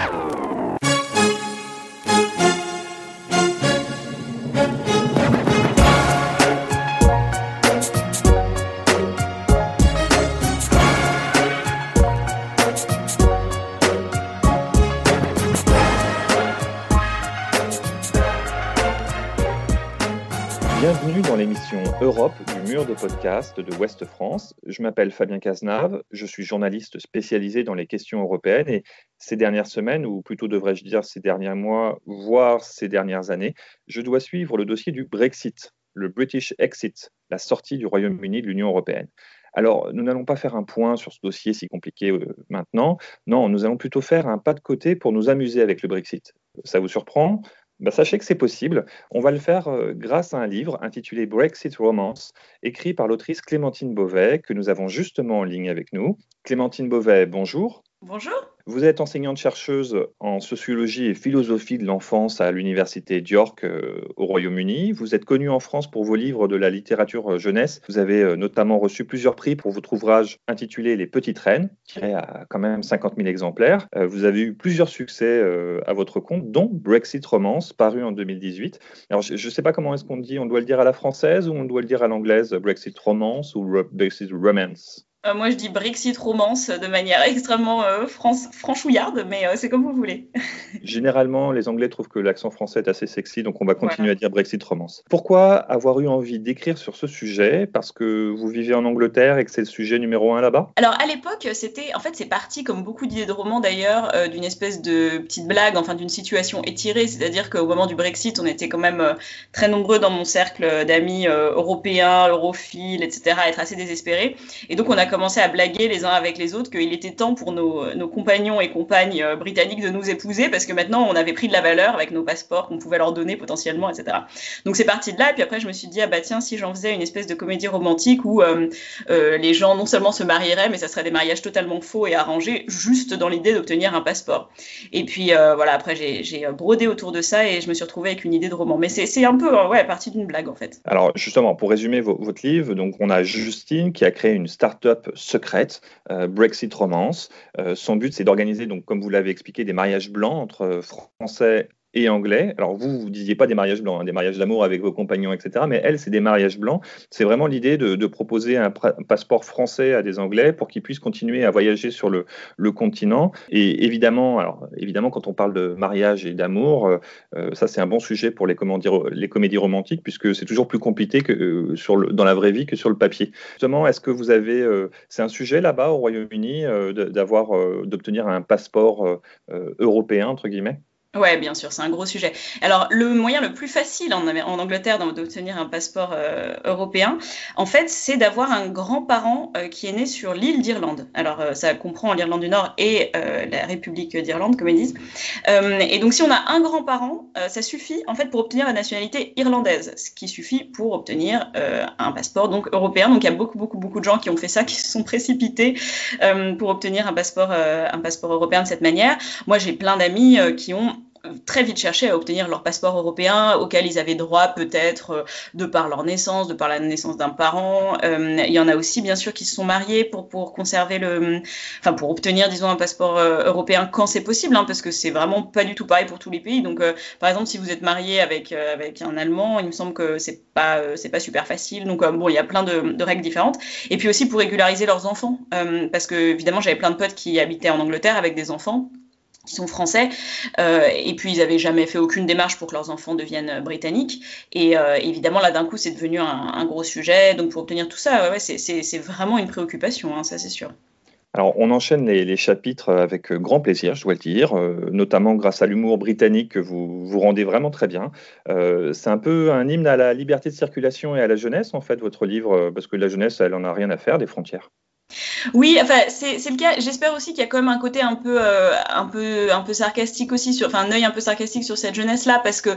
Yeah. Europe du mur de podcast de Ouest France. Je m'appelle Fabien Cazenave, je suis journaliste spécialisé dans les questions européennes et ces dernières semaines, ou plutôt devrais-je dire ces derniers mois, voire ces dernières années, je dois suivre le dossier du Brexit, le British Exit, la sortie du Royaume-Uni de l'Union européenne. Alors, nous n'allons pas faire un point sur ce dossier si compliqué euh, maintenant. Non, nous allons plutôt faire un pas de côté pour nous amuser avec le Brexit. Ça vous surprend? Bah, sachez que c'est possible. On va le faire euh, grâce à un livre intitulé Brexit Romance, écrit par l'autrice Clémentine Beauvais, que nous avons justement en ligne avec nous. Clémentine Beauvais, bonjour. Bonjour. Vous êtes enseignante-chercheuse en sociologie et philosophie de l'enfance à l'université d'York euh, au Royaume-Uni. Vous êtes connue en France pour vos livres de la littérature euh, jeunesse. Vous avez euh, notamment reçu plusieurs prix pour votre ouvrage intitulé Les Petites Reines, tiré à quand même 50 000 exemplaires. vous avez eu plusieurs succès à votre compte, dont Brexit Romance, paru en 2018. Alors, je ne sais pas comment est-ce qu'on dit, on doit le dire à la française ou on doit le dire à l'anglaise, Brexit Romance ou Brexit Romance? Euh, moi, je dis Brexit romance de manière extrêmement euh, franchouillarde, mais euh, c'est comme vous voulez. Généralement, les Anglais trouvent que l'accent français est assez sexy, donc on va continuer à dire Brexit romance. Pourquoi avoir eu envie d'écrire sur ce sujet? Parce que vous vivez en Angleterre et que c'est le sujet numéro un là-bas? Alors, à l'époque, c'était, en fait, c'est parti, comme beaucoup d'idées de romans d'ailleurs, d'une espèce de petite blague, enfin d'une situation étirée, c'est-à-dire qu'au moment du Brexit, on était quand même très nombreux dans mon cercle d'amis européens, europhiles, etc., à être assez désespérés. Et donc, on a commencé à blaguer les uns avec les autres qu'il était temps pour nos, compagnons et compagnes euh, britanniques de nous épouser parce que maintenant on avait pris de la valeur avec nos passeports qu'on pouvait leur donner potentiellement, etc. Donc c'est parti de là. Et puis après, je me suis dit, ah bah tiens, si j'en faisais une espèce de comédie romantique où euh, euh, les gens non seulement se marieraient, mais ça serait des mariages totalement faux et arrangés juste dans l'idée d'obtenir un passeport. Et puis voilà, après j'ai brodé autour de ça et je me suis retrouvée avec une idée de roman. Mais c'est un peu ouais, partie d'une blague en fait. Alors justement, pour résumer votre livre, donc on a Justine qui a créé une start-up secrète, euh, Brexit Romance. Euh, son but, c'est d'organiser, donc, comme vous l'avez expliqué, des mariages blancs entre Français et anglais. Alors vous, vous disiez pas des mariages blancs, hein, des mariages d'amour avec vos compagnons, etc. Mais elle, c'est des mariages blancs. C'est vraiment l'idée de, proposer un, passeport français à des Anglais pour qu'ils puissent continuer à voyager sur le, continent. Et évidemment, alors évidemment, quand on parle de mariage et d'amour, euh, euh, ça c'est un bon sujet pour les, comédies romantiques puisque c'est toujours plus compliqué que euh, dans la vraie vie que sur le papier. Justement, est-ce que vous avez, c'est un sujet là-bas au Royaume-Uni d'avoir, d'obtenir un passeport européen entre guillemets? Ouais, bien sûr, c'est un gros sujet. Alors, le moyen le plus facile en, Angleterre d'obtenir un passeport euh, européen, en fait, c'est d'avoir un grand-parent euh, qui est né sur l'île d'Irlande. Alors, euh, ça comprend l'Irlande du Nord et la République d'Irlande, comme ils disent. et donc, si on a un grand-parent, ça suffit, en fait, pour obtenir la nationalité irlandaise, ce qui suffit pour obtenir un passeport donc européen. Donc, il y a beaucoup, beaucoup, beaucoup de gens qui ont fait ça, qui se sont précipités pour obtenir un passeport, un passeport européen de cette manière. Moi, j'ai plein d'amis qui ont très vite cherché à obtenir leur passeport européen auquel ils avaient droit peut-être euh, de par leur naissance, de par la naissance d'un parent. Euh, il y en a aussi bien sûr qui se sont mariés pour, pour conserver le, enfin pour obtenir disons un passeport euh, européen quand c'est possible, hein, parce que c'est vraiment pas du tout pareil pour tous les pays. Donc par exemple si vous êtes marié avec avec un Allemand, il me semble que c'est pas c'est pas super facile. Donc bon il y a plein de, de, règles différentes. Et puis aussi pour régulariser leurs enfants, parce que évidemment j'avais plein de potes qui habitaient en Angleterre avec des enfants qui sont français, euh, et puis ils n'avaient jamais fait aucune démarche pour que leurs enfants deviennent euh, britanniques. Et euh, évidemment, là, d'un coup, c'est devenu un, gros sujet. Donc, pour obtenir tout ça, c'est vraiment une préoccupation, hein, ça, c'est sûr. Alors, on enchaîne les, chapitres avec grand plaisir, je dois le dire, notamment grâce à l'humour britannique que vous vous rendez vraiment très bien. c'est un peu un hymne à la liberté de circulation et à la jeunesse, en fait, votre livre, parce que la jeunesse, elle n'en a rien à faire des frontières. Oui, enfin c'est le cas. J'espère aussi qu'il y a quand même un côté un peu euh, un peu un peu sarcastique aussi enfin un œil un peu sarcastique sur cette jeunesse là parce que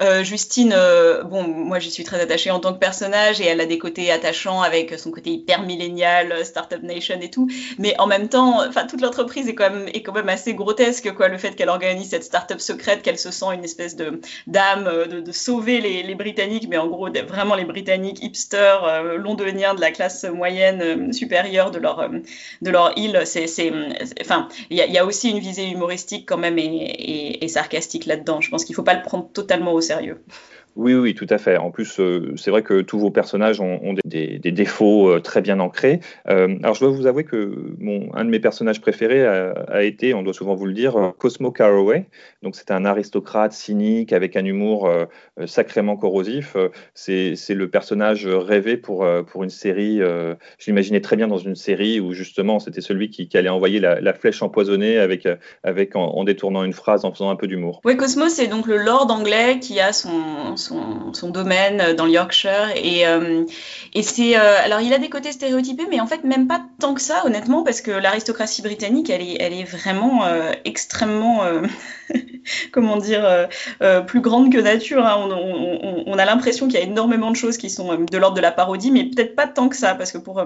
euh, Justine, euh, bon moi j'y suis très attachée en tant que personnage et elle a des côtés attachants avec son côté hyper millénial, startup nation et tout, mais en même temps, enfin toute l'entreprise est quand même est quand même assez grotesque quoi, le fait qu'elle organise cette startup secrète, qu'elle se sent une espèce de d'âme de, sauver les, Britanniques, mais en gros vraiment les Britanniques hipsters londoniens de la classe moyenne supérieure leur, de leur île. C'est, enfin, il y, a aussi une visée humoristique quand même et, et sarcastique là-dedans. Je pense qu'il ne faut pas le prendre totalement au sérieux. Oui, oui, tout à fait. En plus, euh, c'est vrai que tous vos personnages ont, des, défauts euh, très bien ancrés. Euh, alors, je dois vous avouer que mon, un de mes personnages préférés a, été, on doit souvent vous le dire, Cosmo Caraway. Donc, c'était un aristocrate cynique avec un humour sacrément corrosif. C'est le personnage rêvé pour, pour une série. je l'imaginais très bien dans une série où justement, c'était celui qui, allait envoyer la, flèche empoisonnée avec, avec en, détournant une phrase, en faisant un peu d'humour. Oui, Cosmo, c'est donc le lord anglais qui a son, domaine euh, dans le Yorkshire. Et, euh, et c'est. Euh, alors, il a des côtés stéréotypés, mais en fait, même pas tant que ça, honnêtement, parce que l'aristocratie britannique, elle est, elle est vraiment extrêmement. comment dire, plus grande que nature. Hein. On, a l'impression qu'il y a énormément de choses qui sont de l'ordre de la parodie, mais peut-être pas tant que ça, parce que pour,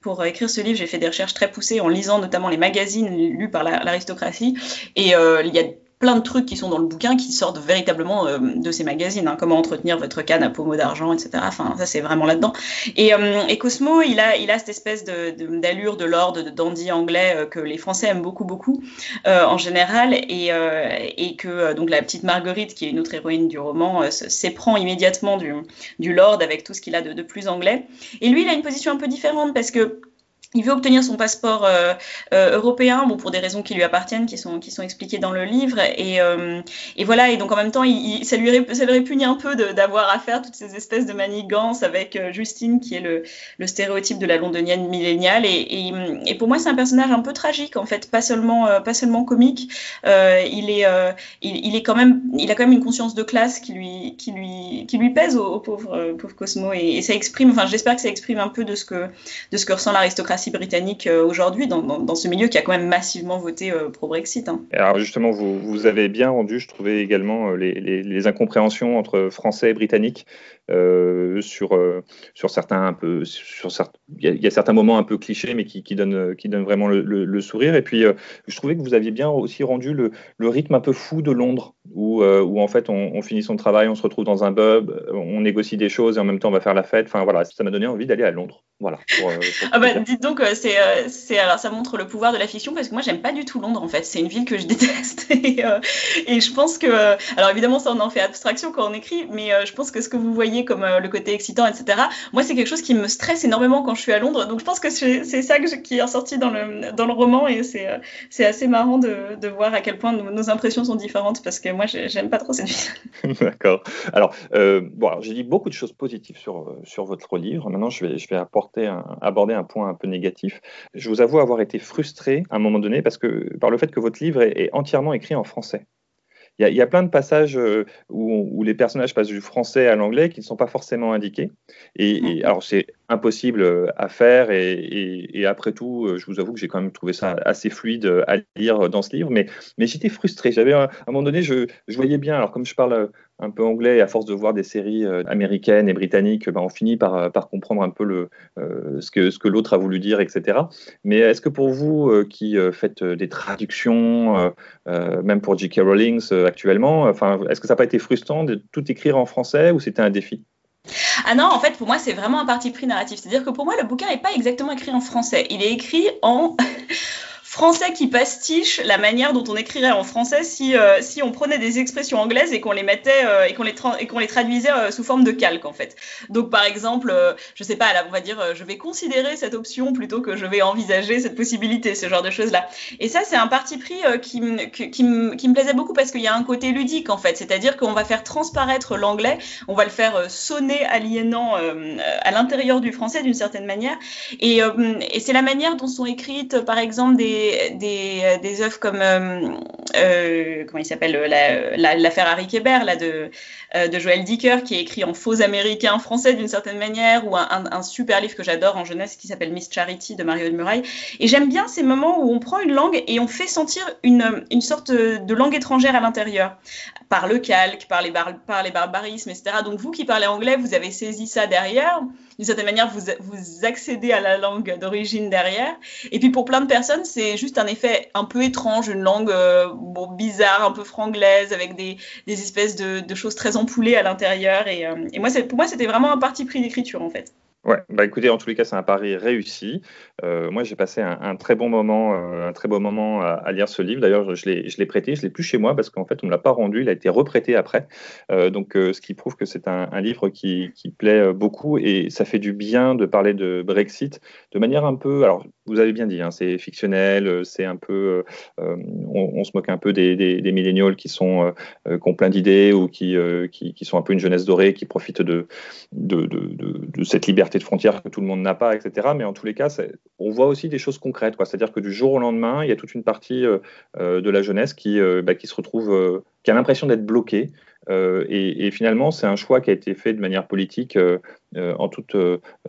pour écrire ce livre, j'ai fait des recherches très poussées en lisant notamment les magazines lus par l'aristocratie. et il y a plein de trucs qui sont dans le bouquin qui sortent véritablement euh, de ces magazines. Hein. comment entretenir votre canne à pommeau d'argent, etc. Enfin, ça, c'est vraiment là-dedans. Et, euh, et, Cosmo, il a, il a cette espèce d'allure de, lord, de dandy anglais euh, que les Français aiment beaucoup, beaucoup en général. Et, que donc la petite Marguerite, qui est une autre héroïne du roman, s'éprend immédiatement du, lord avec tout ce qu'il a de plus anglais. Et lui, il a une position un peu différente parce que il veut obtenir son passeport euh, euh, européen, bon pour des raisons qui lui appartiennent, qui sont qui sont expliquées dans le livre, et, euh, et voilà. Et donc en même temps, ça lui ça lui répugne un peu d'avoir à faire toutes ces espèces de manigances avec Justine, qui est le, le stéréotype de la londonienne milléniale. Et, et, pour moi, c'est un personnage un peu tragique en fait, pas seulement pas seulement comique. il est il, il, est quand même il a quand même une conscience de classe qui lui qui lui qui lui pèse au, pauvre pauvre Cosmo, et, ça exprime. Enfin, j'espère que ça exprime un peu de ce que de ce que ressent l'aristocratie britannique euh, aujourd'hui, dans, ce milieu qui a quand même massivement voté euh, pro-Brexit. Hein. Alors justement, vous, vous, avez bien rendu, je trouvais également, euh, les, les, incompréhensions entre Français et Britanniques sur, sur certains un peu... Sur il, y a, certains moments un peu clichés, mais qui, qui, donnent, qui donnent vraiment le, sourire. Et puis, je trouvais que vous aviez bien aussi rendu le, le rythme un peu fou de Londres, où, où en fait, on, finit son travail, on se retrouve dans un pub, on négocie des choses et en même temps, on va faire la fête. Enfin, voilà, ça m'a donné envie d'aller à Londres. Voilà. ah bah, dites donc, euh, c'est, euh, c'est, alors ça montre le pouvoir de la fiction parce que moi j'aime pas du tout Londres en fait. C'est une ville que je déteste et, euh, et je pense que, alors évidemment ça on en fait abstraction quand on écrit, mais je pense que ce que vous voyez comme le côté excitant, etc. Moi c'est quelque chose qui me stresse énormément quand je suis à Londres. Donc je pense que c'est, ça qui est ressorti dans le dans le roman et c'est c'est assez marrant de, de voir à quel point nos, impressions sont différentes parce que moi j'aime pas trop cette ville. D'accord. Alors bon, j'ai dit beaucoup de choses positives sur sur votre livre. Maintenant je vais je vais aborder un point un peu négatif je vous avoue avoir été frustré à un moment donné parce que, par le fait que votre livre est, entièrement écrit en français. Il y, a, plein de passages euh, où, les personnages passent du français à l'anglais qui ne sont pas forcément indiqués. Et, alors, c'est impossible euh, à faire. Et, après tout, euh, je vous avoue que j'ai quand même trouvé ça assez fluide à lire dans ce livre. Mais, mais j'étais frustré. J'avais, à un moment donné, je, je, voyais bien. Alors, comme je parle un peu anglais, et à force de voir des séries euh, américaines et britanniques, ben, on finit par, euh, par comprendre un peu euh, ce que, l'autre a voulu dire, etc. Mais est-ce que pour vous, qui faites des traductions, même pour J.K. Rowling actuellement, est-ce que ça n'a pas été frustrant de tout écrire en français ou c'était un défi? Ah non, en fait, pour moi, c'est vraiment un parti pris narratif. C'est-à-dire que pour moi, le bouquin n'est pas exactement écrit en français. Il est écrit en français qui pastiche la manière dont on écrirait en français si, euh, si on prenait des expressions anglaises et qu'on les mettait euh, et qu'on les, traduisait euh, sous forme de calque en fait. Donc par exemple, je sais pas, là, on va dire je vais considérer cette option plutôt que je vais envisager cette possibilité, ce genre de choses là. Et ça c'est un parti pris qui, qui, qui, me plaisait beaucoup parce qu'il y a un côté ludique en fait, c'est-à-dire qu'on va faire transparaître l'anglais, on va le faire sonner aliénant à l'intérieur du français d'une certaine manière. Et, et c'est la manière dont sont écrites par exemple des des, des, œuvres comme, euh, euh, comment il s'appelle, l'affaire la, la, Harry Kéber, là, de, euh, Joël Dicker, qui est écrit en faux américain français d'une certaine manière, ou un, super livre que j'adore en jeunesse qui s'appelle Miss Charity de Mario de Muraille. Et j'aime bien ces moments où on prend une langue et on fait sentir une, une sorte de langue étrangère à l'intérieur, par le calque, par les, par les barbarismes, etc. Donc vous qui parlez anglais, vous avez saisi ça derrière. D'une certaine manière, vous, vous accédez à la langue d'origine derrière. Et puis pour plein de personnes, c'est juste un effet un peu étrange, une langue euh, bon, bizarre, un peu franglaise, avec des, des espèces de, choses très empoulées à l'intérieur. Et, euh, moi, pour moi, c'était vraiment un parti pris d'écriture, en fait. Ouais, bah écoutez, en tous les cas, c'est un pari réussi. Euh, moi, j'ai passé un, très bon moment, euh, un très beau moment à, lire ce livre. D'ailleurs, je l'ai prêté, je l'ai plus chez moi parce qu'en fait, on ne l'a pas rendu. Il a été reprêté après. Donc, ce qui prouve que c'est un, livre qui, qui, plaît beaucoup et ça fait du bien de parler de Brexit de manière un peu. Alors, vous avez bien dit, hein, c'est fictionnel, c'est un peu. On, se moque un peu des, des, millénials qui sont qui ont plein d'idées ou qui, qui, sont un peu une jeunesse dorée, qui profitent de, de, de, cette liberté de frontières que tout le monde n'a pas, etc. Mais en tous les cas, on voit aussi des choses concrètes. C'est-à-dire que du jour au lendemain, il y a toute une partie euh, euh, de la jeunesse qui, euh, bah, qui se retrouve, qui a l'impression d'être bloquée. Et, finalement, c'est un choix qui a été fait de manière politique en toute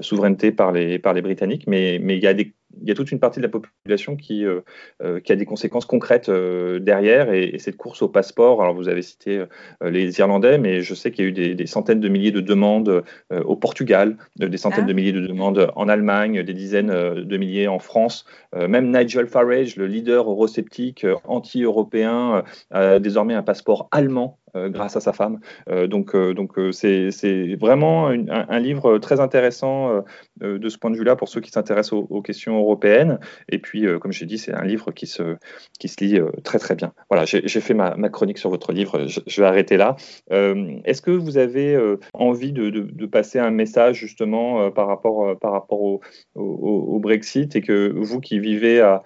souveraineté par les, par les Britanniques. Mais, mais il y a des il y a toute une partie de la population qui, euh, euh, qui a des conséquences concrètes euh, derrière et, cette course au passeport, alors vous avez cité les Irlandais, mais je sais qu'il y a eu des, centaines de milliers de demandes au Portugal, des centaines ah. de milliers de demandes en Allemagne, des dizaines de milliers en France. même Nigel Farage, le leader eurosceptique anti-européen, a désormais un passeport allemand grâce à sa femme. donc, donc c'est vraiment un, livre très intéressant de ce point de vue-là pour ceux qui s'intéressent aux, questions européenne. Et puis, euh, comme j'ai dit, c'est un livre qui se, qui se lit euh, très très bien. Voilà, j'ai fait ma, chronique sur votre livre. Je, vais arrêter là. Euh, est-ce que vous avez envie de, passer un message justement par rapport, par rapport au, au, Brexit et que vous qui vivez à,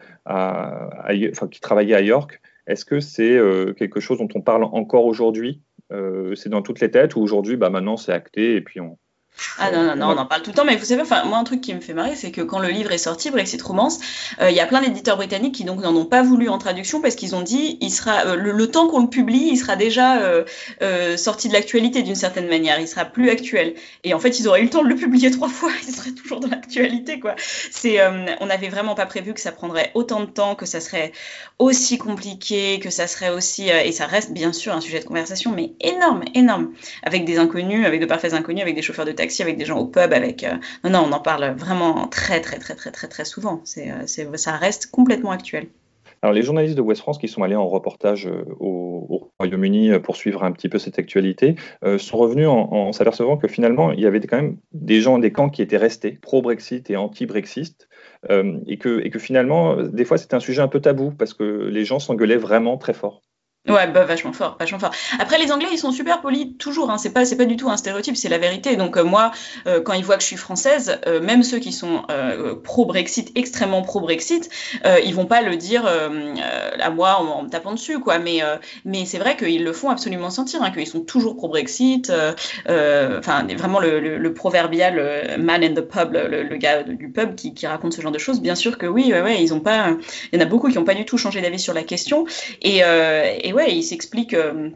qui travaillez à York, est-ce que c'est quelque chose dont on parle encore aujourd'hui C'est dans toutes les têtes ou aujourd'hui, bah, maintenant c'est acté et puis on, ah non, non, non, on en parle tout le temps, mais vous savez, enfin, moi, un truc qui me fait marrer, c'est que quand le livre est sorti, Brexit Romance, euh, il y a plein d'éditeurs britanniques qui donc n'en ont pas voulu en traduction parce qu'ils ont dit, il sera, euh, le, temps qu'on le publie, il sera déjà euh, sorti de l'actualité d'une certaine manière, il sera plus actuel. Et en fait, ils auraient eu le temps de le publier trois fois, il serait toujours dans l'actualité, quoi. C'est, on n'avait vraiment pas prévu que ça prendrait autant de temps, que ça serait aussi compliqué, que ça serait aussi, et ça reste bien sûr un sujet de conversation, mais énorme, énorme, avec des inconnus, avec de parfaits inconnus, avec des chauffeurs de taxi avec des gens au pub, avec. Euh, non, non, on en parle vraiment très, très, très, très, très, très souvent. Euh, c'est, ça reste complètement actuel. Alors, les journalistes de West France qui sont allés en reportage euh, au, Royaume-Uni pour suivre un petit peu cette actualité sont revenus en, s'apercevant que finalement, il y avait quand même des gens des camps qui étaient restés pro-Brexit et anti-Brexit. et, que, et que finalement, des fois, c'était un sujet un peu tabou parce que les gens s'engueulaient vraiment très fort. Ouais, bah, vachement fort, vachement fort. Après, les Anglais, ils sont super polis toujours. Hein. C'est pas, c'est pas du tout un stéréotype, c'est la vérité. Donc euh, moi, euh, quand ils voient que je suis française, euh, même ceux qui sont pro-Brexit, extrêmement pro-Brexit, ils vont pas le dire à moi en, me tapant dessus, quoi. Mais, mais c'est vrai qu'ils le font absolument sentir, hein, qu'ils sont toujours pro-Brexit. Enfin, vraiment le, le, proverbial man in the pub, le, gars du pub qui, qui, raconte ce genre de choses. Bien sûr que oui, ouais, ouais, ils ont pas. Il y en a beaucoup qui ont pas du tout changé d'avis sur la question. Et, et ouais, il s'explique euh,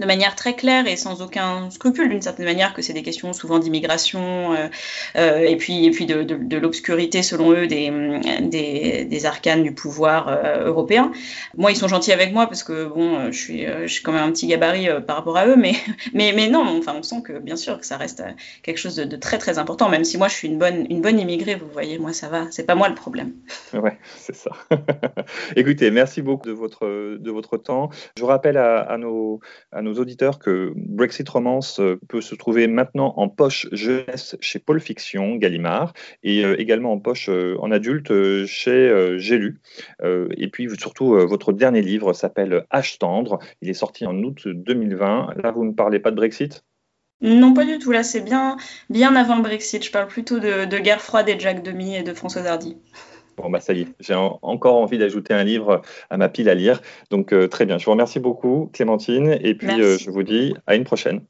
de manière très claire et sans aucun scrupule d'une certaine manière que c'est des questions souvent d'immigration euh, euh, et puis et puis de, de, l'obscurité selon eux des, des, des, arcanes du pouvoir euh, européen. Moi ils sont gentils avec moi parce que bon je suis je suis quand même un petit gabarit par rapport à eux mais mais mais non enfin on sent que bien sûr que ça reste quelque chose de, très très important même si moi je suis une bonne une bonne immigrée vous voyez moi ça va c'est pas moi le problème. Ouais c'est ça. Écoutez merci beaucoup de votre de votre temps. Je rappelle à, à nos nos auditeurs que Brexit Romance euh, peut se trouver maintenant en poche jeunesse chez Paul Fiction, Gallimard, et euh, également en poche euh, en adulte chez J'ai lu. et puis surtout, votre dernier livre s'appelle H tendre. Il est sorti en août 2020. Là, vous ne parlez pas de Brexit? Non, pas du tout. Là, c'est bien, bien avant le Brexit. Je parle plutôt de, Guerre froide et de Jacques Demy et de François Hardy. Bon, bah ça y est, j'ai encore envie d'ajouter un livre à ma pile à lire. Donc, euh, très bien. Je vous remercie beaucoup, Clémentine. Et puis, euh, je vous dis à une prochaine.